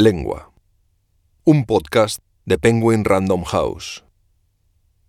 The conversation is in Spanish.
Lengua. Un podcast de Penguin Random House.